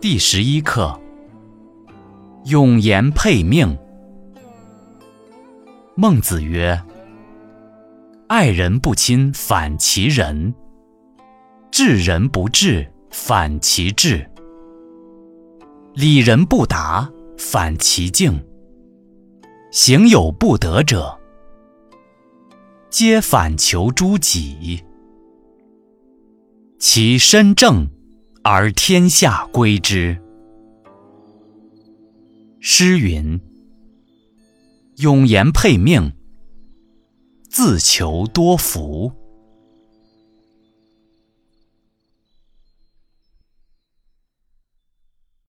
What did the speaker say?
第十一课：永言配命。孟子曰：“爱人不亲，反其仁；治人不治，反其智；礼人不达，反其敬；行有不得者，皆反求诸己。其身正。”而天下归之。诗云：“永言配命，自求多福。”